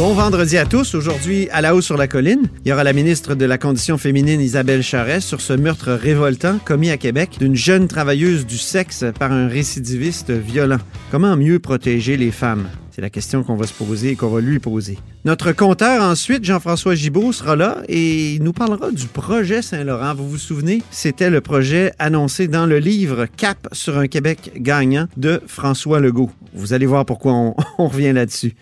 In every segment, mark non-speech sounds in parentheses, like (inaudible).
Bon vendredi à tous. Aujourd'hui, à la haut sur la colline, il y aura la ministre de la Condition féminine Isabelle Charest sur ce meurtre révoltant commis à Québec d'une jeune travailleuse du sexe par un récidiviste violent. Comment mieux protéger les femmes? C'est la question qu'on va se poser et qu'on va lui poser. Notre compteur ensuite, Jean-François Gibault, sera là et il nous parlera du projet Saint-Laurent. Vous vous souvenez? C'était le projet annoncé dans le livre Cap sur un Québec gagnant de François Legault. Vous allez voir pourquoi on, (laughs) on revient là-dessus.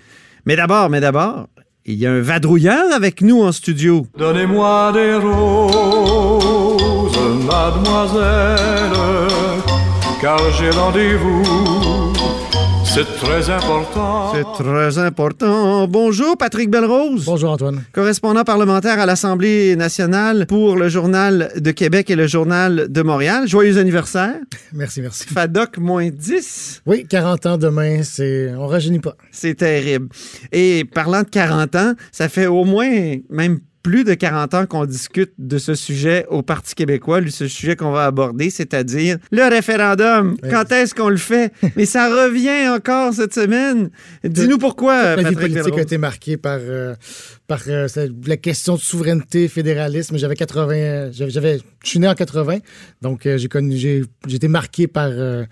Mais d'abord, mais d'abord, il y a un vadrouilleur avec nous en studio. Donnez-moi des roses, mademoiselle, car j'ai rendez-vous. C'est très important. C'est très important. Bonjour, Patrick Belrose. Bonjour, Antoine. Correspondant parlementaire à l'Assemblée nationale pour le Journal de Québec et le Journal de Montréal. Joyeux anniversaire. (laughs) Merci, merci. FADOC moins 10. Oui, 40 ans demain, c'est on rajeunit pas. C'est terrible. Et parlant de 40 ans, ça fait au moins même plus de 40 ans qu'on discute de ce sujet au Parti québécois, ce sujet qu'on va aborder, c'est-à-dire le référendum. Quand est-ce qu'on le fait? (laughs) Mais ça revient encore cette semaine. Dis-nous pourquoi, La vie Patrick politique a été marquée par, euh, par euh, la question de souveraineté, fédéralisme. J'avais 80, euh, j'avais, je suis né en 80, donc euh, j'ai connu, j'ai, j'ai été marqué par euh,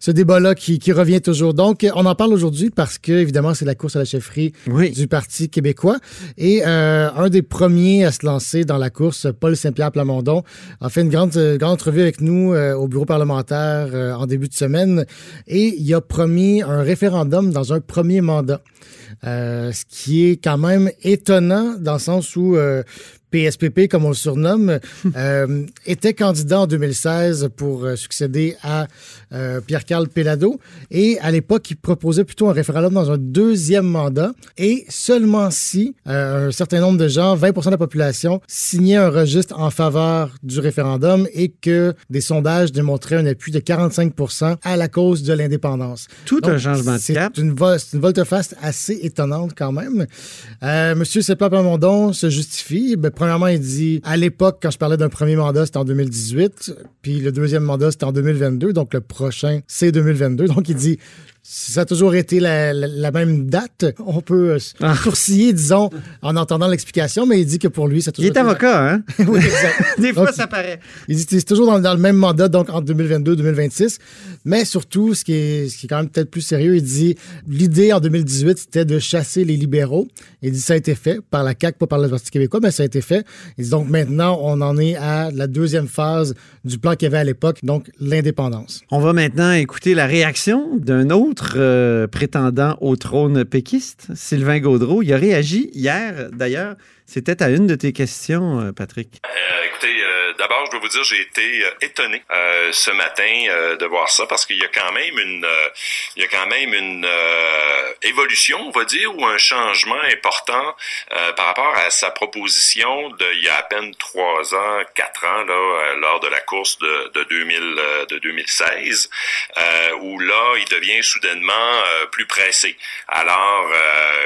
ce débat-là qui, qui revient toujours. Donc, on en parle aujourd'hui parce que évidemment c'est la course à la chefferie Oui. du Parti québécois et euh, un des premiers à se lancer dans la course, Paul Saint-Pierre Plamondon, a fait une grande, grande entrevue avec nous euh, au bureau parlementaire euh, en début de semaine et il a promis un référendum dans un premier mandat. Euh, ce qui est quand même étonnant dans le sens où euh, PSPP, comme on le surnomme, (laughs) euh, était candidat en 2016 pour euh, succéder à euh, Pierre-Carl Pellado. Et à l'époque, il proposait plutôt un référendum dans un deuxième mandat. Et seulement si euh, un certain nombre de gens, 20% de la population, signaient un registre en faveur du référendum et que des sondages démontraient un appui de 45 à la cause de l'indépendance. Tout Donc, un changement de c'est cap. Une c'est une volte-face assez étonnante quand même. Monsieur Seplan Plamondon se justifie. Ben, premièrement, il dit à l'époque, quand je parlais d'un premier mandat, c'était en 2018, puis le deuxième mandat, c'était en 2022, donc le prochain, c'est 2022. Donc il dit ça a toujours été la, la- la même date. On peut euh, Ah. sourciller, disons, en entendant l'explication, mais il dit que pour lui, ça a Il toujours est avocat, hein? (laughs) Oui, exact. (laughs) Des fois, Donc, ça paraît. il dit c'est toujours dans, dans le même mandat, donc entre 2022-2026. Mais surtout, ce qui, est, ce qui est quand même peut-être plus sérieux, il dit l'idée en 2018, c'était de chasser les libéraux. Il dit ça a été fait par la CAQ, pas par le Parti québécois, mais ça a été fait. Il dit donc maintenant, on en est à la deuxième phase du plan qu'il y avait à l'époque, donc l'indépendance. On va maintenant écouter la réaction d'un autre euh, prétendant au trône péquiste, Sylvain Gaudreau. Il a réagi hier, d'ailleurs. C'était à une de tes questions, euh, Patrick. Euh, écoutez, euh, d'abord, je dois vous dire, j'ai été étonné ce matin de voir ça parce qu'il y a quand même une, il y a quand même une évolution, on va dire, ou un changement important par rapport à sa proposition de il y a à peine trois ans, quatre ans là, lors de la course de, de 2000, euh, de 2016, euh, où là, il devient soudainement plus pressé. Alors,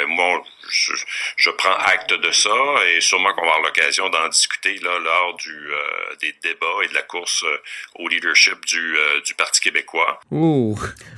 moi, je, je prends acte de ça et sûrement qu'on va avoir l'occasion d'en discuter là, lors du, euh, des débats et de la course euh, au leadership du, euh, du Parti québécois. Oh.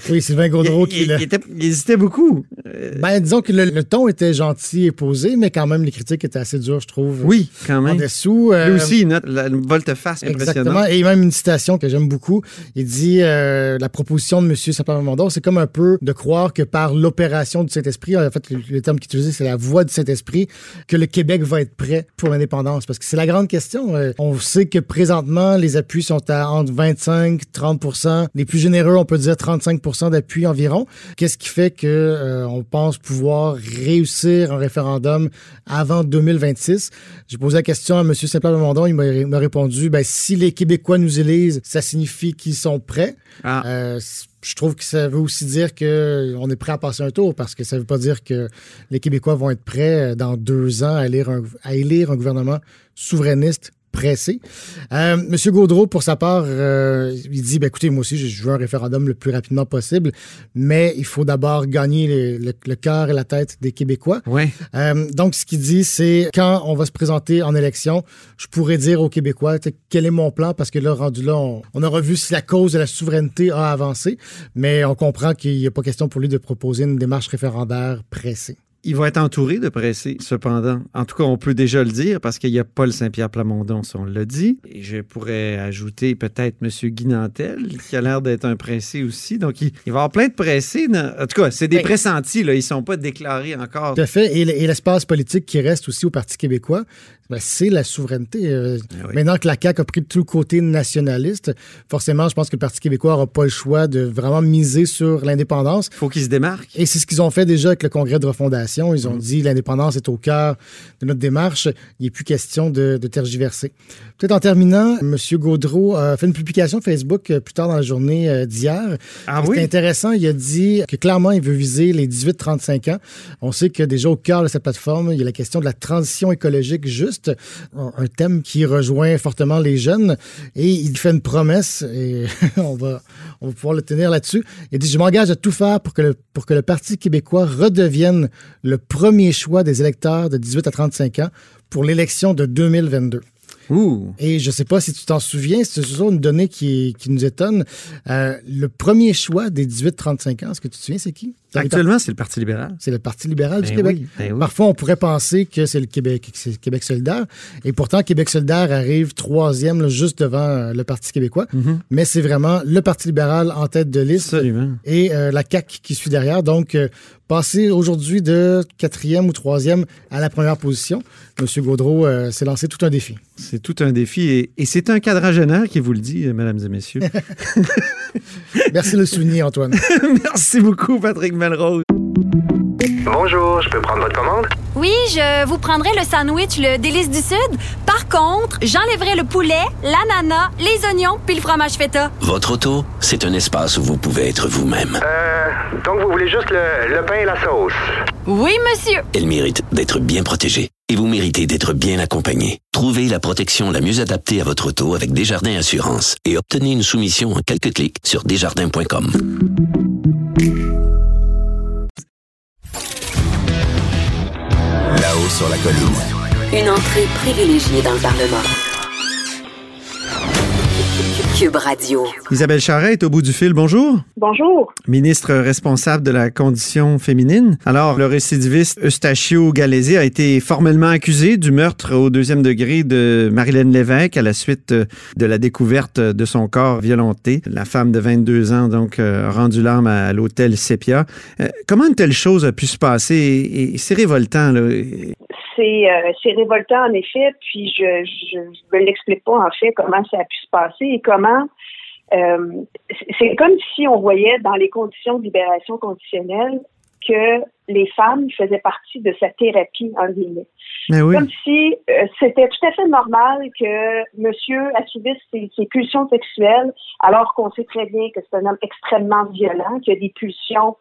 Oui, Sylvain Gaudreau il, qui il- l'a- il était- il hésitait beaucoup. Euh, Ben, disons que le, le ton était gentil et posé, mais quand même, les critiques étaient assez dures, je trouve. oui, quand En même. dessous. Lui aussi, une volte-face Exactement. impressionnante. Et même une citation que j'aime beaucoup. Il dit euh, la proposition de M. Sapin-Mondon, c'est comme un peu de croire que par l'opération du Saint-Esprit, en fait, le, le terme qu'il utilisait, c'est la voix du Saint-Esprit que le Québec va être prêt pour l'indépendance? Parce que c'est la grande question. Euh, on sait que présentement, les appuis sont à entre 25, 30% Les plus généreux, on peut dire 35% d'appui environ. Qu'est-ce qui fait que euh, on pense pouvoir réussir un référendum avant 2026? J'ai posé la question à M. Saint-Pierre Il m'a répondu, ben, si les Québécois nous élisent, ça signifie qu'ils sont prêts. Ah. Euh, je trouve que ça veut aussi dire qu'on est prêt à passer un tour parce que ça ne veut pas dire que les Québécois vont être prêts euh, dans deux ans à élire un, à élire un gouvernement souverainiste pressé. Euh, Monsieur Gaudreau, pour sa part, euh, il dit, ben, écoutez, moi aussi, je veux un référendum le plus rapidement possible, mais il faut d'abord gagner le, le, cœur et la tête des Québécois. Ouais. Euh, donc, ce qu'il dit, c'est quand on va se présenter en élection, je pourrais dire aux Québécois quel est mon plan, parce que là, rendu là, on, on aura vu si la cause de la souveraineté a avancé, mais on comprend qu'il n'y a pas question pour lui de proposer une démarche référendaire pressée. Il va être entouré de pressés, cependant. En tout cas, on peut déjà le dire parce qu'il y a Paul Saint-Pierre Plamondon, si on l'a dit. Et je pourrais ajouter peut-être M. Guy Nantel, qui a l'air d'être un pressé aussi. Donc, il, il, va y avoir plein de pressés. En tout cas, c'est des pressentis, là. Ils ne sont pas déclarés encore. Tout à fait. Et l'espace politique qui reste aussi au Parti québécois, ben, c'est la souveraineté. Euh, oui. Maintenant que la CAQ a pris tout le côté nationaliste, forcément, je pense que le Parti québécois n'aura pas le choix de vraiment miser sur l'indépendance. Il faut qu'il se démarque. Et c'est ce qu'ils ont fait déjà avec le congrès de refondation. Ils ont mmh. dit l'indépendance est au cœur de notre démarche. Il n'est plus question de, de tergiverser. Peut-être en terminant, M. Gaudreau a fait une publication Facebook plus tard dans la journée d'hier. Ah oui? C'est intéressant. Il a dit que clairement, il veut viser les 18-35 ans. On sait que déjà au cœur de cette plateforme, il y a la question de la transition écologique juste un thème qui rejoint fortement les jeunes. Et il fait une promesse, et (laughs) on, va, on va pouvoir le tenir là-dessus. Il dit Je m'engage à tout faire pour que, le, pour que le Parti québécois redevienne le premier choix des électeurs de 18 à 35 ans pour l'élection de 2022. Ouh. Et je ne sais pas si tu t'en souviens, c'est toujours une donnée qui, qui nous étonne. Euh, le premier choix des 18-35 ans, est-ce que tu te souviens, c'est qui? Actuellement, c'est le Parti libéral. C'est le Parti libéral ben du Québec. Oui, ben oui. Parfois, on pourrait penser que c'est le Québec, c'est Québec solidaire. Et pourtant, Québec solidaire arrive troisième, là, juste devant euh, le Parti québécois. Mm -hmm. Mais c'est vraiment le Parti libéral en tête de liste. Absolument. Et euh, la CAQ qui suit derrière. Donc, euh, passer aujourd'hui de quatrième ou troisième à la première position, M. Gaudreau euh, s'est lancé tout un défi. C'est tout un défi. Et, et c'est un quadragénaire qui vous le dit, mesdames et messieurs. (laughs) (laughs) Merci de le souligner, Antoine. (laughs) Merci beaucoup, Patrick Melrose. Bonjour, je peux prendre votre commande? Oui, je vous prendrai le sandwich, le délice du Sud. Par contre, j'enlèverai le poulet, l'ananas, les oignons puis le fromage feta. Votre auto, c'est un espace où vous pouvez être vous-même. Euh, donc vous voulez juste le, le pain et la sauce? Oui, monsieur. Elle mérite d'être bien protégée. Et vous méritez d'être bien accompagné. Trouvez la protection la mieux adaptée à votre auto avec Desjardins Assurance et obtenez une soumission en quelques clics sur desjardins.com. Là-haut sur la colline. Une entrée privilégiée dans le Parlement. Cube Radio. Isabelle Charret est au bout du fil. Bonjour. Bonjour. Ministre responsable de la condition féminine. Alors, le récidiviste Eustachio Galési a été formellement accusé du meurtre au deuxième degré de Marilyn Lévesque à la suite de la découverte de son corps violenté. La femme de 22 ans, donc, a rendu l'âme à l'hôtel Sepia. Euh, comment une telle chose a pu se passer? Et, et c'est révoltant, là. C'est euh, révoltant, en effet, puis je ne l'explique pas, en fait, comment ça a pu se passer et comment euh, c'est comme si on voyait dans les conditions de libération conditionnelle que les femmes faisaient partie de sa thérapie, en guillemets. oui. Comme si euh, c'était tout à fait normal que monsieur assouvisse ses, ses pulsions sexuelles, alors qu'on sait très bien que c'est un homme extrêmement violent, qui a des pulsions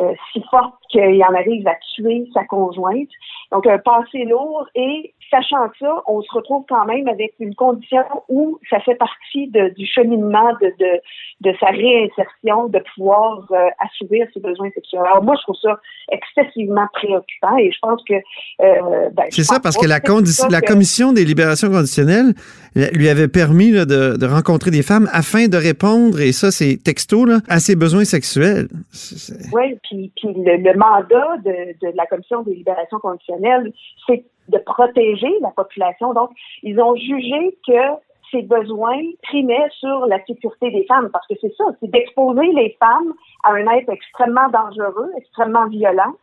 euh, si fortes qu'il en arrive à tuer sa conjointe. Donc, un passé lourd et sachant ça, on se retrouve quand même avec une condition où ça fait partie de, du cheminement de, de, de, sa réinsertion, de pouvoir euh, assouvir ses besoins sexuels. Alors moi, je trouve ça excessivement préoccupant et je pense que... Euh, ben, C'est ça, parce que la, la Commission des libérations conditionnelles lui avait permis là, de, de, rencontrer des femmes afin de répondre, et ça c'est texto, là, à ses besoins sexuels. Oui, puis, le, mandat de, de la Commission des libérations conditionnelles, c'est de protéger la population. Donc, ils ont jugé que ces besoins primaient sur la sécurité des femmes, parce que c'est ça, c'est d'exposer les femmes à un être extrêmement dangereux, extrêmement violent,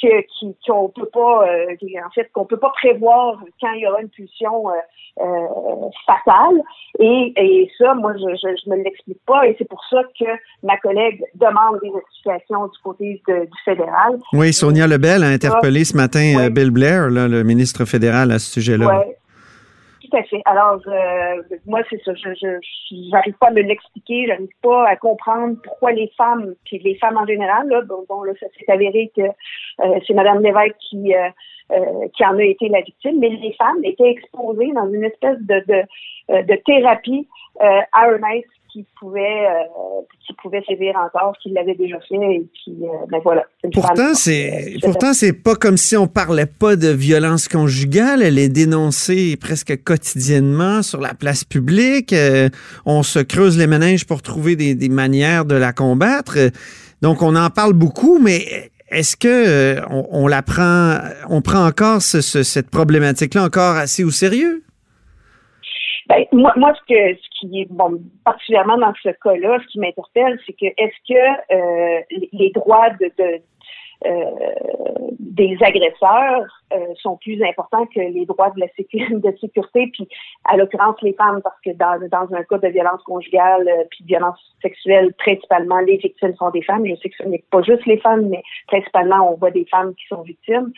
que qui qu'on peut pas euh, en fait qu'on peut pas prévoir quand il y aura une pulsion euh, euh, fatale. Et, et ça moi je, je, je me l'explique pas. Et c'est pour ça que ma collègue demande des explications du côté de- du fédéral. Oui, Sonia Lebel a interpellé ce matin euh, Bill Blair, là, le ministre fédéral, à ce sujet-là. Fait. Alors, euh, moi, c'est ça. Je, j'arrive pas à me l'expliquer. J'arrive pas à comprendre pourquoi les femmes, puis les femmes en général, là, bon, là, ça s'est avéré que euh, c'est Madame Lévesque qui euh, qui en a été la victime, mais les femmes étaient exposées dans une espèce de de, de thérapie à eux-mêmes qui pouvait euh, qui pouvait sévir encore, qui l'avait déjà fait et qui euh, ben voilà. Pourtant, c'est pourtant c'est pas comme si on parlait pas de violence conjugale. Elle est dénoncée presque quotidiennement sur la place publique. Euh, on se creuse les méninges pour trouver des, des manières de la combattre. Donc, on en parle beaucoup, mais est-ce que euh, on, on la prend, on prend encore ce- ce- cette problématique-là encore assez au sérieux? Ben, moi, moi, ce que ce qui est bon, particulièrement dans ce cas-là, ce qui m'interpelle, c'est que est-ce que euh, les- droits de, euh, des agresseurs euh, sont plus importants que les droits de la (laughs) sécurité, puis à l'occurrence les femmes, parce que dans, dans un cas de violence conjugale euh, puis de violence sexuelle, principalement les victimes sont des femmes. Je sais que ce n'est pas juste les femmes, mais principalement on voit des femmes qui sont victimes.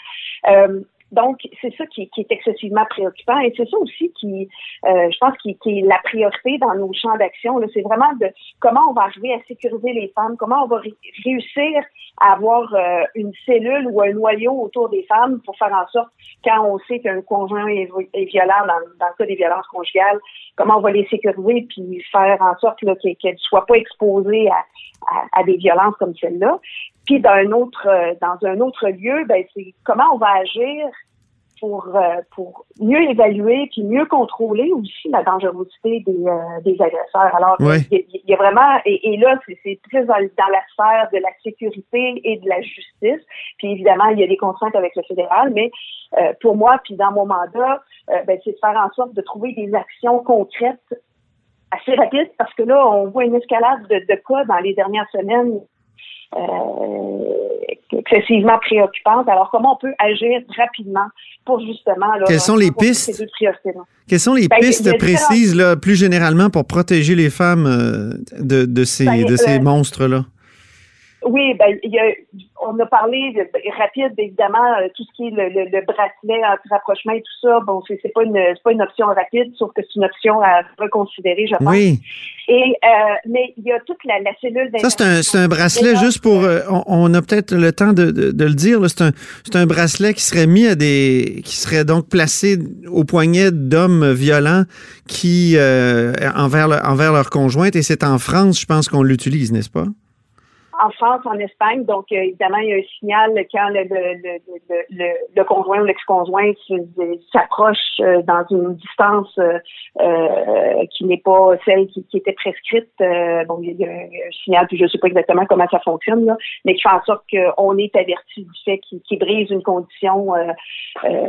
Donc, c'est ça qui, qui est excessivement préoccupant et c'est ça aussi qui, euh, je pense, qui, est la priorité dans nos champs d'action. C'est vraiment de comment on va arriver à sécuriser les femmes, comment on va ré- réussir à avoir euh, une cellule ou un noyau autour des femmes pour faire en sorte, quand on sait qu'un conjoint est, vi- est violent dans, dans le cas des violences conjugales, comment on va les sécuriser puis faire en sorte qu'elles qu'elles soient pas exposées à, à, des violences comme celle-là. Puis d'un autre, euh, dans un autre lieu, ben c'est comment on va agir pour euh, pour mieux évaluer puis mieux contrôler aussi la dangerosité des, euh, des agresseurs. Alors Ouais. il y, a- il y a vraiment et, et là c'est plus dans, dans la sphère de la sécurité et de la justice. Puis évidemment il y a des contraintes avec le fédéral, mais euh, pour moi puis dans mon mandat, euh, ben, c'est de faire en sorte de trouver des actions concrètes assez rapides parce que là on voit une escalade de, de cas dans les dernières semaines excessivement préoccupante. Alors, comment on peut agir rapidement pour justement... Là, Quelles sont les pistes? Ces deux priorités-là? Quelles sont les Ben, pistes précises, là, plus généralement, pour protéger les femmes euh, de, de ces, Ben, de ces euh, monstres-là? Oui, ben, il y a, on a parlé de, ben, rapide, évidemment, euh, tout ce qui est le, le, le bracelet anti-rapprochement et tout ça. Bon, c'est pas une, c'est pas une option rapide, sauf que c'est une option à reconsidérer, je pense. Oui. Et euh, mais il y a toute la, la cellule. Ça, c'est un, c'est un bracelet juste pour. euh, on, on a peut-être le temps de, de- de le dire. là, C'est un, c'est un bracelet qui serait mis à des. qui serait donc placé au poignet d'hommes violents qui. euh, envers, le- envers leur conjointe. Et c'est en France, je pense qu'on l'utilise, n'est-ce pas? En France, en Espagne. Donc, euh, évidemment, il y a un signal quand le, le, le, le, le, conjoint ou l'ex-conjoint s'approche euh, dans une distance euh, euh, qui n'est pas celle qui, qui était prescrite. Euh, bon, il y a un, signal, puis je ne sais pas exactement comment ça fonctionne, là, mais qui fait en sorte qu'on est averti du fait qu'il brise une condition euh, euh,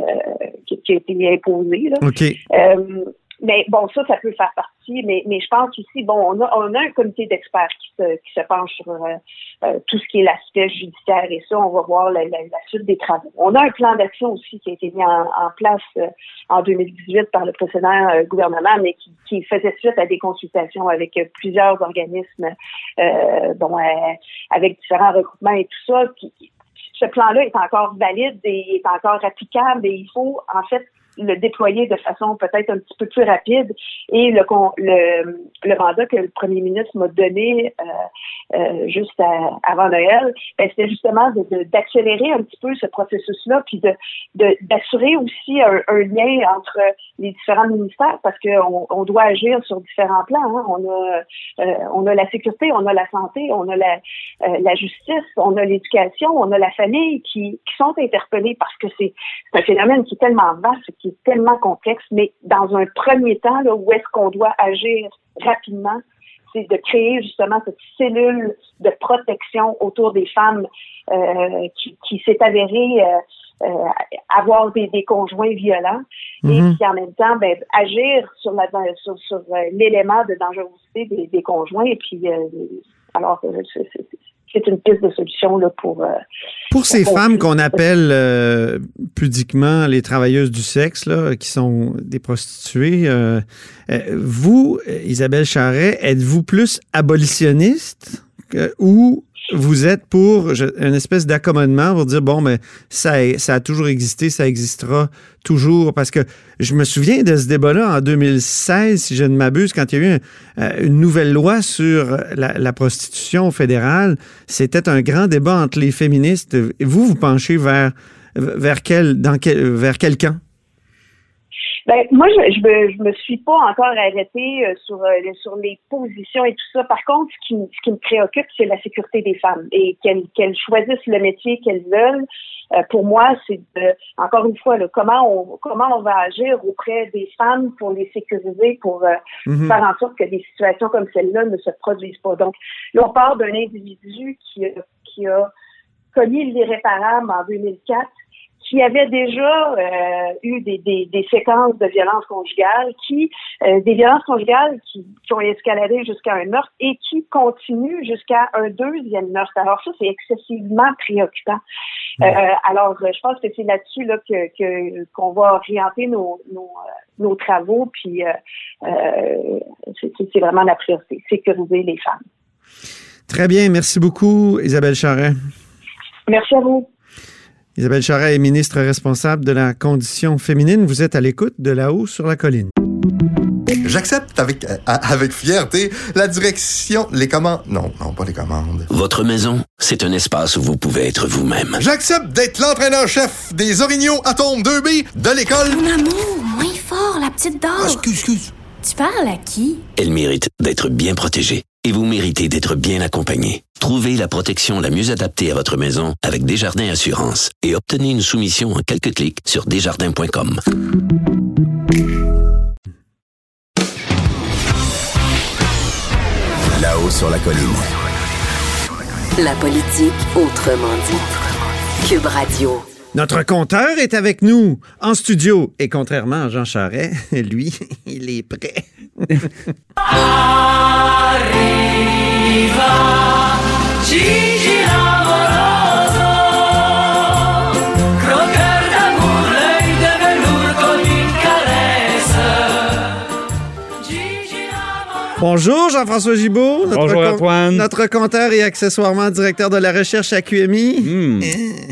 qui, qui a été imposée. Là. Mais bon, ça, ça peut faire partie, mais, mais je pense aussi, bon, on a, on a un comité d'experts qui se, qui se penche sur euh, euh, tout ce qui est l'aspect judiciaire et ça, on va voir la, la, la suite des travaux. On a un plan d'action aussi qui a été mis en, en place euh, en 2018 par le précédent euh, gouvernement, mais qui, qui faisait suite à des consultations avec euh, plusieurs organismes, bon, avec différents regroupements et tout ça. Ce plan-là est encore valide et est encore applicable et il faut en fait le déployer de façon peut-être un petit peu plus rapide. Et le, le, le mandat que le premier ministre m'a donné euh, euh, juste à- avant Noël, ben, c'était justement de- de- d'accélérer un petit peu ce processus-là, puis de de- d'assurer aussi un, un lien entre les différents ministères, parce qu'on on doit agir sur différents plans. hein. On a euh, on a la sécurité, on a la santé, on a la, euh, la justice, on a l'éducation, on a la famille qui, qui sont interpellés parce que c'est un phénomène qui est tellement vaste, est tellement complexe, mais dans un premier temps, là, où est-ce qu'on doit agir rapidement, c'est de créer justement cette cellule de protection autour des femmes euh, qui, qui s'est avérée euh, euh, avoir des, des conjoints violents et Mhm. puis en même temps ben, agir sur la sur, sur euh, l'élément de dangerosité des, des conjoints et puis alors c'est une piste de solution là, pour. euh, Pour ces pour- femmes qu'on appelle euh, pudiquement les travailleuses du sexe, là, qui sont des prostituées, euh, vous, Isabelle Charret, êtes-vous plus abolitionniste que- ou vous êtes pour une espèce d'accommodement pour dire, bon, mais ça, ça a toujours existé, ça existera toujours? Parce que je me souviens de ce débat-là en 2016, si je ne m'abuse, quand il y a eu euh, une nouvelle loi sur la, la prostitution fédérale. C'était un grand débat entre les féministes. Vous, vous penchez vers, vers, quel, dans quel, vers quel camp? Ben, moi, je, je, me, je me suis pas encore arrêtée euh, sur, euh, sur les positions et tout ça. Par contre, ce qui, me- ce qui me préoccupe, c'est la sécurité des femmes et qu'elles qu'elles choisissent le métier qu'elles veulent. Euh, pour moi, c'est de, encore une fois, là, comment on comment on va agir auprès des femmes pour les sécuriser, pour euh, Mhm. faire en sorte que des situations comme celle-là ne se produisent pas. Donc, là, on part d'un individu qui a, qui a commis l'irréparable en 2004 qui avait déjà euh, eu des, des, des séquences de violence conjugale, qui euh, des violences conjugales qui, qui ont escaladé jusqu'à un meurtre et qui continuent jusqu'à un deuxième meurtre. Alors ça, c'est excessivement préoccupant. Euh, alors, je pense que c'est là-dessus là, que que- qu'on va orienter nos, nos, nos travaux, puis c'est c'est vraiment la priorité, sécuriser les femmes. Très bien. Merci beaucoup, Isabelle Charret. Merci à vous. Isabelle Charret est ministre responsable de la condition féminine. Vous êtes à l'écoute de là-haut sur la colline. J'accepte avec, euh, avec fierté la direction, les commandes. Non, non, pas les commandes. Votre maison, c'est un espace où vous pouvez être vous-même. J'accepte d'être l'entraîneur-chef des Orignaux Atomes 2B de l'école. Mon amour, moins fort, la petite dame. excuse, excuse. Tu parles à qui? Elle mérite d'être bien protégée et vous méritez d'être bien accompagnée. Trouvez la protection la mieux adaptée à votre maison avec Desjardins Assurance et obtenez une soumission en quelques clics sur desjardins.com. Là-haut sur la colline. La politique autrement dit. Cube Radio. Notre compteur est avec nous en studio. Et contrairement à Jean Charret, (laughs) lui, il est prêt. (laughs) Arriva Gigi l'amoroso Croqueur d'amour, l'œil de velours comme une caresse Gigi Bonjour Jean-François Gibault. Notre Bonjour, Antoine. Notre compteur et accessoirement directeur de la recherche à QMI. Hmm.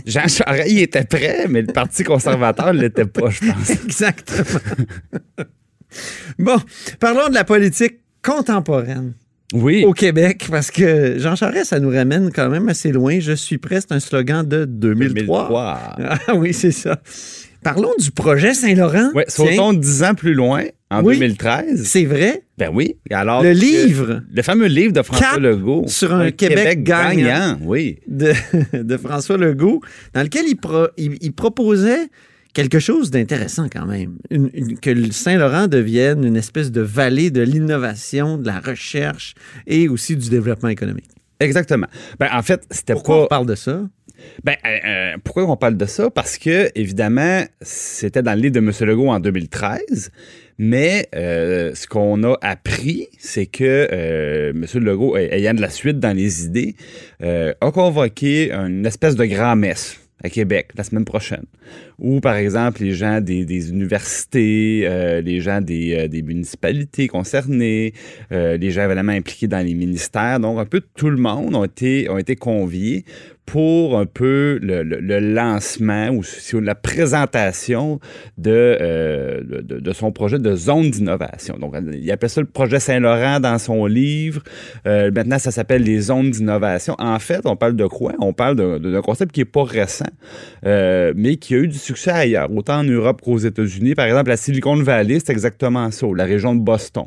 Jean Charest, il était prêt, mais le Parti conservateur ne l'était pas, je pense. (laughs) Exactement. bon, parlons de la politique contemporaine. Oui. Au Québec, parce que Jean Charest, ça nous ramène quand même assez loin. Je suis prêt, c'est un slogan de 2003. 2003. Ah oui, c'est ça. Parlons du projet Saint-Laurent. Oui, sautons dix ans plus loin, en Oui. 2013. C'est vrai? Ben oui. Alors Le livre. Le fameux livre de François Cap Legault. sur un Québec gagnant. Oui. de, (laughs) de François Legault, dans lequel il, pro- il- il proposait quelque chose d'intéressant quand même. Une- une- que le Saint-Laurent devienne une espèce de vallée de l'innovation, de la recherche et aussi du développement économique. Exactement. Ben, en fait, c'était Pourquoi pas. on parle de ça? Ben, euh, euh, pourquoi on parle de ça? Parce que, évidemment, c'était dans le livre de M. Legault en 2013, mais euh, ce qu'on a appris, c'est que euh, M. Legault, ay- ayant de la suite dans les idées, a convoqué une espèce de grand-messe à Québec la semaine prochaine, où, par exemple, les gens des, universités, euh, les gens des, euh, municipalités concernées, euh, les gens évidemment impliqués dans les ministères, donc un peu tout le monde ont été, ont été conviés pour un peu le, le- le lancement ou la présentation de, euh, de, de son projet de zone d'innovation. Donc, il appelle ça le projet Saint-Laurent dans son livre. Euh, maintenant, ça s'appelle les zones d'innovation. En fait, on parle de quoi? On parle d'un- concept qui n'est pas récent, euh, mais qui a eu du succès ailleurs, autant en Europe qu'aux États-Unis. Par exemple, la Silicon Valley, c'est exactement ça, la région de Boston.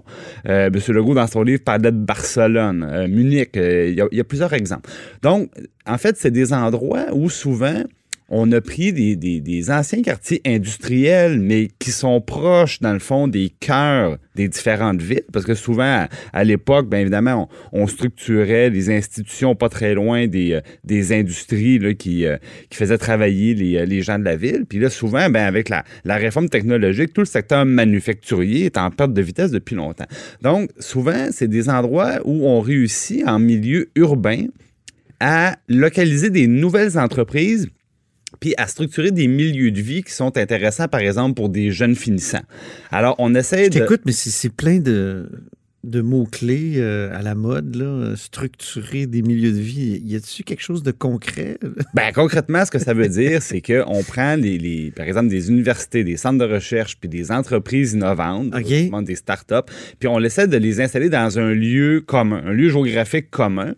Euh, M. Legault, dans son livre, parlait de Barcelone, euh, Munich. euh, Il y, a- il y a plusieurs exemples. Donc, en fait, c'est des endroits où souvent on a pris des, des- des anciens quartiers industriels, mais qui sont proches, dans le fond, des cœurs des différentes villes, parce que souvent, à, l'époque, bien évidemment, on, structurait les institutions pas très loin des, euh, des industries euh, qui faisaient travailler les, euh, les gens de la ville. Puis là, souvent, ben, avec la réforme technologique, tout le secteur manufacturier est en perte de vitesse depuis longtemps. Donc, souvent, c'est des endroits où on réussit en milieu urbain à localiser des nouvelles entreprises puis à structurer des milieux de vie qui sont intéressants, par exemple, pour des jeunes finissants. Alors, on essaie Je de... t'écoute, mais c'est plein de, de mots-clés euh, à la mode, là. Structurer des milieux de vie. Y a-t-il quelque chose de concret? (laughs) Ben, concrètement, ce que ça veut dire, c'est qu'on prend, les, les- par exemple, des universités, des centres de recherche, puis des entreprises innovantes, notamment des startups, puis on essaie de les installer dans un lieu commun, un lieu géographique commun.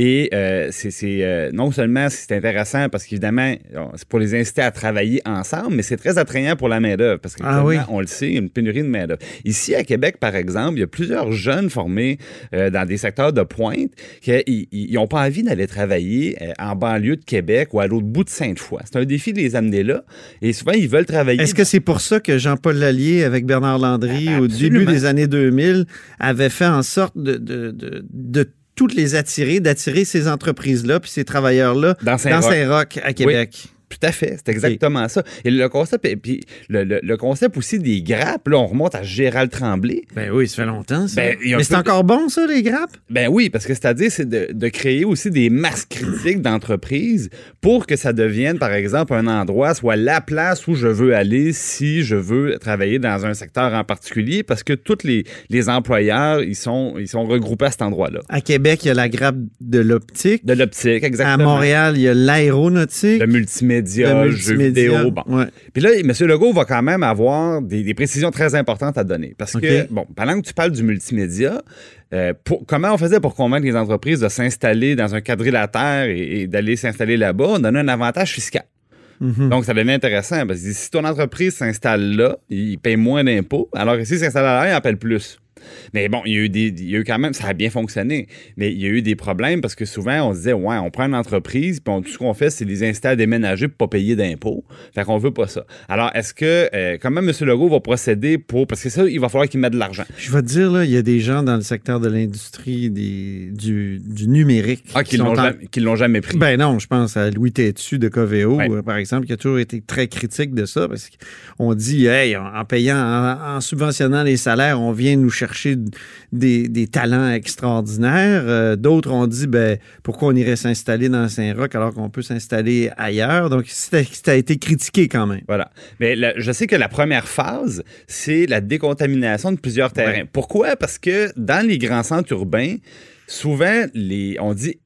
Et euh, c'est c'est, euh, non seulement c'est intéressant parce qu'évidemment, c'est pour les inciter à travailler ensemble, mais c'est très attrayant pour la main-d'œuvre parce que Ah oui. on le sait, il y a une pénurie de main-d'œuvre. Ici, à Québec, par exemple, il y a plusieurs jeunes formés euh, dans des secteurs de pointe qui n'ont pas envie d'aller travailler euh, en banlieue de Québec ou à l'autre bout de Sainte-Foy. C'est un défi de les amener là. Et souvent, ils veulent travailler. Est-ce que c'est pour ça que Jean-Paul Lallier, avec Bernard Landry, au début des années 2000, avait fait en sorte de, de, de, de toutes les attirer, d'attirer ces entreprises-là puis ces travailleurs-là Dans Saint-Roch. À Québec? Oui, tout à fait, c'est exactement ça. Et le concept, et puis le, le- le concept aussi des grappes, là, on remonte à Gérald Tremblay. Ben oui, ça fait longtemps, ça. Ben, Mais c'est encore bon, ça, les grappes? Ben oui, parce que c'est-à-dire, c'est de, de créer aussi des masses critiques d'entreprises pour que ça devienne, par exemple, un endroit, soit la place où je veux aller si je veux travailler dans un secteur en particulier, parce que tous les, les employeurs, ils sont, ils sont regroupés à cet endroit-là. À Québec, il y a la grappe de l'optique. De l'optique, exactement. À Montréal, il y a l'aéronautique. Le multimédia, Le multimédia, vidéo. Bon. ouais. Puis là, M. Legault va quand même avoir des, des précisions très importantes à donner. Parce que, bon, pendant que tu parles du multimédia, euh, pour- comment on faisait pour convaincre les entreprises de s'installer dans un quadrilatère et, et d'aller s'installer là-bas? On donnait un avantage fiscal. Mhm. Donc, ça devient intéressant parce que si ton entreprise s'installe là, il paye moins d'impôts, alors que s'il s'installe là, il en paye plus. Mais bon, il y, a eu des, il y a eu quand même, ça a bien fonctionné, mais il y a eu des problèmes parce que souvent, on se disait, ouais, on prend une entreprise, puis on- tout ce qu'on fait, c'est les inciter à déménager pour pas payer d'impôts. Fait qu'on veut pas ça. Alors, est-ce que, euh, comment M. Legault va procéder pour, parce que ça, il va falloir qu'il mette de l'argent. Je vais te dire, là, il y a des gens dans le secteur de l'industrie des- du, du numérique. Ah, qu'ils sont l'ont en- jamais, qu'ils l'ont jamais pris. Ben non, je pense à Louis Tétu de Coveo, Ouais. euh, par exemple, qui a toujours été très critique de ça, parce qu'on dit, hey, en en payant, en, en subventionnant les salaires, on vient nous chercher des, des talents extraordinaires. Euh, D'autres ont dit, ben, pourquoi on irait s'installer dans Saint-Roch alors qu'on peut s'installer ailleurs? Donc, ça ça a été critiqué quand même. Voilà. Mais la- je sais que la première phase, c'est la décontamination de plusieurs terrains. Ouais. Pourquoi? Parce que dans les grands centres urbains, souvent, les, on dit,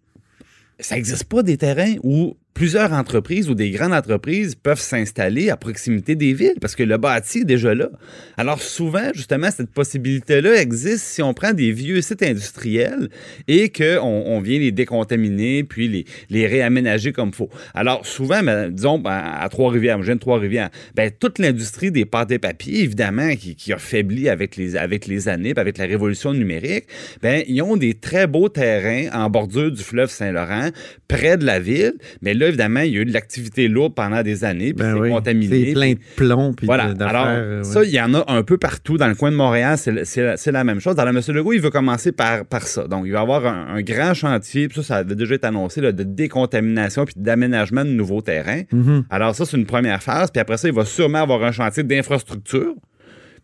ça n'existe pas des terrains où plusieurs entreprises ou des grandes entreprises peuvent s'installer à proximité des villes parce que le bâti est déjà là. Alors souvent, justement, cette possibilité-là existe si on prend des vieux sites industriels et qu'on on vient les décontaminer puis les, réaménager comme il faut. Alors souvent, ben, disons, ben, à Trois-Rivières, je viens de Trois-Rivières, ben, toute l'industrie des pâtes et papiers, évidemment, qui, a faibli avec les, avec les années avec la révolution numérique, ben, ils ont des très beaux terrains en bordure du fleuve Saint-Laurent, près de la ville, mais là, évidemment, il y a eu de l'activité lourde pendant des années, puis Ben c'est oui, contaminé. c'est plein de plomb puis Voilà. de-. Alors, euh, ouais. ça, il y en a un peu partout dans le coin de Montréal. C'est la, même chose. Alors, M. Legault, il veut commencer par, par ça. Donc, il va avoir un, un grand chantier. Puis ça, ça avait déjà été annoncé là, de décontamination puis d'aménagement de nouveaux terrains. Mhm. Alors, ça, c'est une première phase. Puis après ça, il va sûrement avoir un chantier d'infrastructure.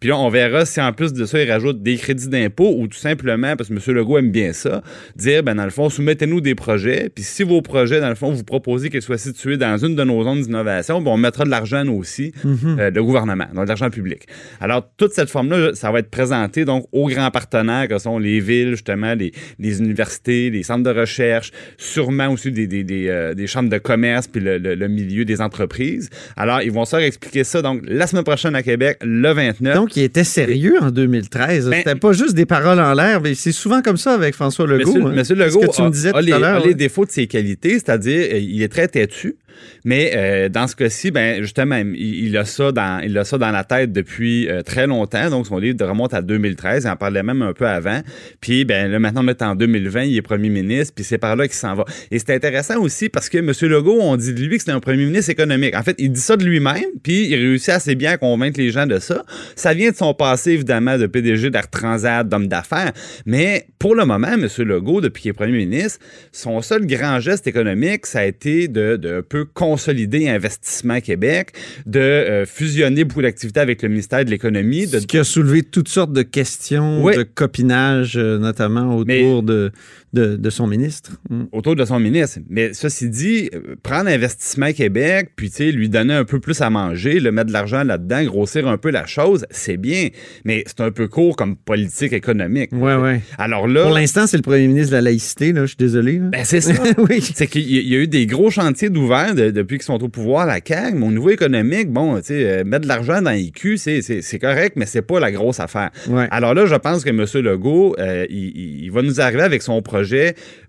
Puis là, on verra si en plus de ça, il rajoute des crédits d'impôt ou tout simplement, parce que M. Legault aime bien ça, dire, ben dans le fond, soumettez-nous des projets. Puis si vos projets, dans le fond, vous proposez qu'ils soient situés dans une de nos zones d'innovation, ben on mettra de l'argent nous aussi, Mhm. euh, le gouvernement, donc de l'argent public. Alors, toute cette forme-là, ça va être présenté donc aux grands partenaires que sont les villes, justement, les, les universités, les centres de recherche, sûrement aussi des, des, des, euh, des chambres de commerce puis le, le- le milieu des entreprises. Alors, ils vont se faire expliquer ça donc la semaine prochaine à Québec, le 29. Donc, il était sérieux en 2013. Ben- C'était pas juste des paroles en l'air, mais c'est souvent comme ça avec François Legault. Monsieur, hein. Monsieur Ce Legault que tu a, me disais a tout les, à a les ouais. défauts de ses qualités, c'est-à-dire euh, il est très têtu, mais euh, dans ce cas-ci, ben justement, il, a ça dans il a ça dans la tête depuis euh, très longtemps. Donc son livre remonte à 2013, il en parlait même un peu avant. Puis ben là maintenant on est en 2020, il est premier ministre, puis c'est par là qu'il s'en va. Et c'est intéressant aussi parce que Monsieur Legault, on dit de lui que c'est un premier ministre économique. En fait, il dit ça de lui-même, puis il réussit assez bien à convaincre les gens de ça. Ça vient de son passé évidemment de PDG d'Air Transat, d'homme d'affaires, mais pour le moment, M. Legault, depuis qu'il est premier ministre, son seul grand geste économique, ça a été de, de un consolider Investissement Québec, de euh, fusionner beaucoup d'activités avec le ministère de l'Économie, de Ce qui a soulevé toutes sortes de questions Oui. de copinage, euh, notamment autour de, de, de son ministre. Mm. autour de son ministre. Mais ceci dit, prendre Investissement Québec, puis lui donner un peu plus à manger, le mettre de l'argent là-dedans, grossir un peu la chose, c'est bien. Mais c'est un peu court comme politique économique. Ouais, ouais. Alors là. Pour l'instant, c'est le premier ministre de la laïcité, là, je suis désolé. là. Ben, c'est ça. (laughs) oui. C'est qu'il y il y a eu des gros chantiers d'ouvert de- depuis qu'ils sont au pouvoir, la CAQ. Mais au niveau économique, bon, tu sais, euh, mettre de l'argent dans les culs, c'est- correct, mais c'est pas la grosse affaire. Ouais. Alors là, je pense que M. Legault, euh, il va nous arriver avec son projet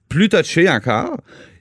plus touché encore,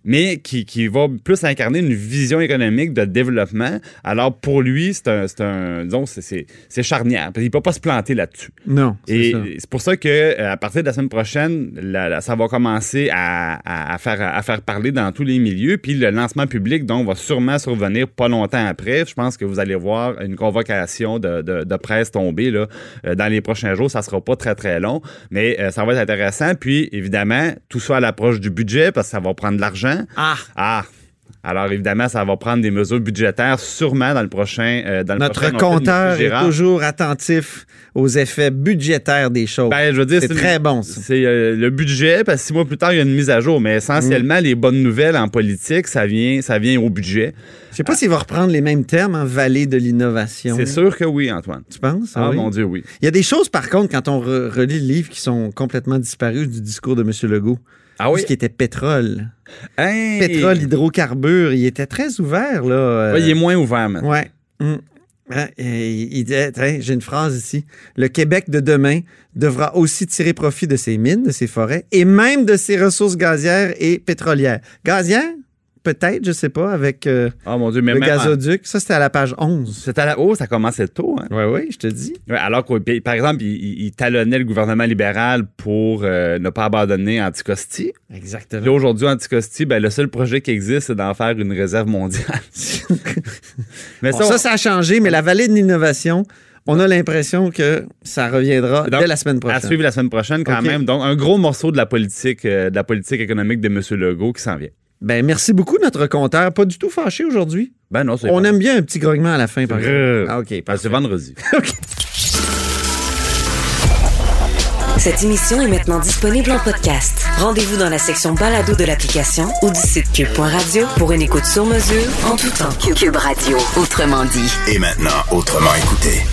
mais qui, qui va plus incarner une vision économique de développement. Alors pour lui, c'est un, c'est un, disons, c'est- charnière. qu'il ne peut pas se planter là-dessus. Non, c'est Et c'est pour ça que euh, à partir de la semaine prochaine, la- la- ça va commencer à, à- faire, à faire parler dans tous les milieux. Puis le lancement public, donc, va sûrement survenir pas longtemps après. Je pense que vous allez voir une convocation de, de- de presse tomber là, euh, dans les prochains jours. Ça sera pas très, très long, mais euh, ça va être intéressant. Puis, évidemment, tout ça à l'approche du budget, parce que ça va prendre de l'argent. Ah! Ah! Alors, évidemment, ça va prendre des mesures budgétaires sûrement dans le prochain. euh, dans le Notre prochain compteur est toujours attentif aux effets budgétaires des choses. Ben, je veux dire, c'est une- très bon. C'est euh, le budget, parce que six mois plus tard, il y a une mise à jour. Mais essentiellement, les bonnes nouvelles en politique, ça vient, ça vient au budget. Je sais pas s'il va reprendre les mêmes termes en vallée de l'innovation. C'est sûr que oui, Antoine. Tu penses? Ah, oui? mon Dieu, oui. Il y a des choses, par contre, quand on re- relit le livre, qui sont complètement disparues du discours de M. Legault. Ah Tout ce qui était pétrole. Hey! Pétrole, hydrocarbures, il était très ouvert, là. euh, Ouais, il est moins ouvert maintenant. Ouais. Et il j'ai une phrase ici. Le Québec de demain devra aussi tirer profit de ses mines, de ses forêts et même de ses ressources gazières et pétrolières. Gazières? Peut-être, je sais pas, avec euh, Ah, mon Dieu, mais le même en- gazoduc. Ça, c'était à la page 11. C'était à la... Oh, ça commençait tôt, hein? Oui, oui, je te dis. Ouais, alors que, par exemple, il, il- talonnait le gouvernement libéral pour euh, ne pas abandonner Anticosti. Exactement. Là, aujourd'hui, Anticosti, ben, le seul projet qui existe, c'est d'en faire une réserve mondiale. (laughs) mais Bon, ça, on- ça a changé, mais la vallée de l'innovation, on a l'impression que ça reviendra Donc, dès la semaine À prochaine. suivre la semaine prochaine, quand même. Donc, un gros morceau de la politique, euh, de la politique économique de M. Legault qui s'en vient. Ben, merci beaucoup, notre compteur. Pas du tout fâché aujourd'hui. Ben non, c'est On pas- aime bien un petit grognement à la fin, par exemple. Ah, OK. ben, c'est vendredi. (laughs) Cette émission est maintenant disponible en podcast. Rendez-vous dans la section balado de l'application ou du site cube.radio pour une écoute sur mesure en tout temps. Cube Radio, autrement dit. Et maintenant, autrement écouté.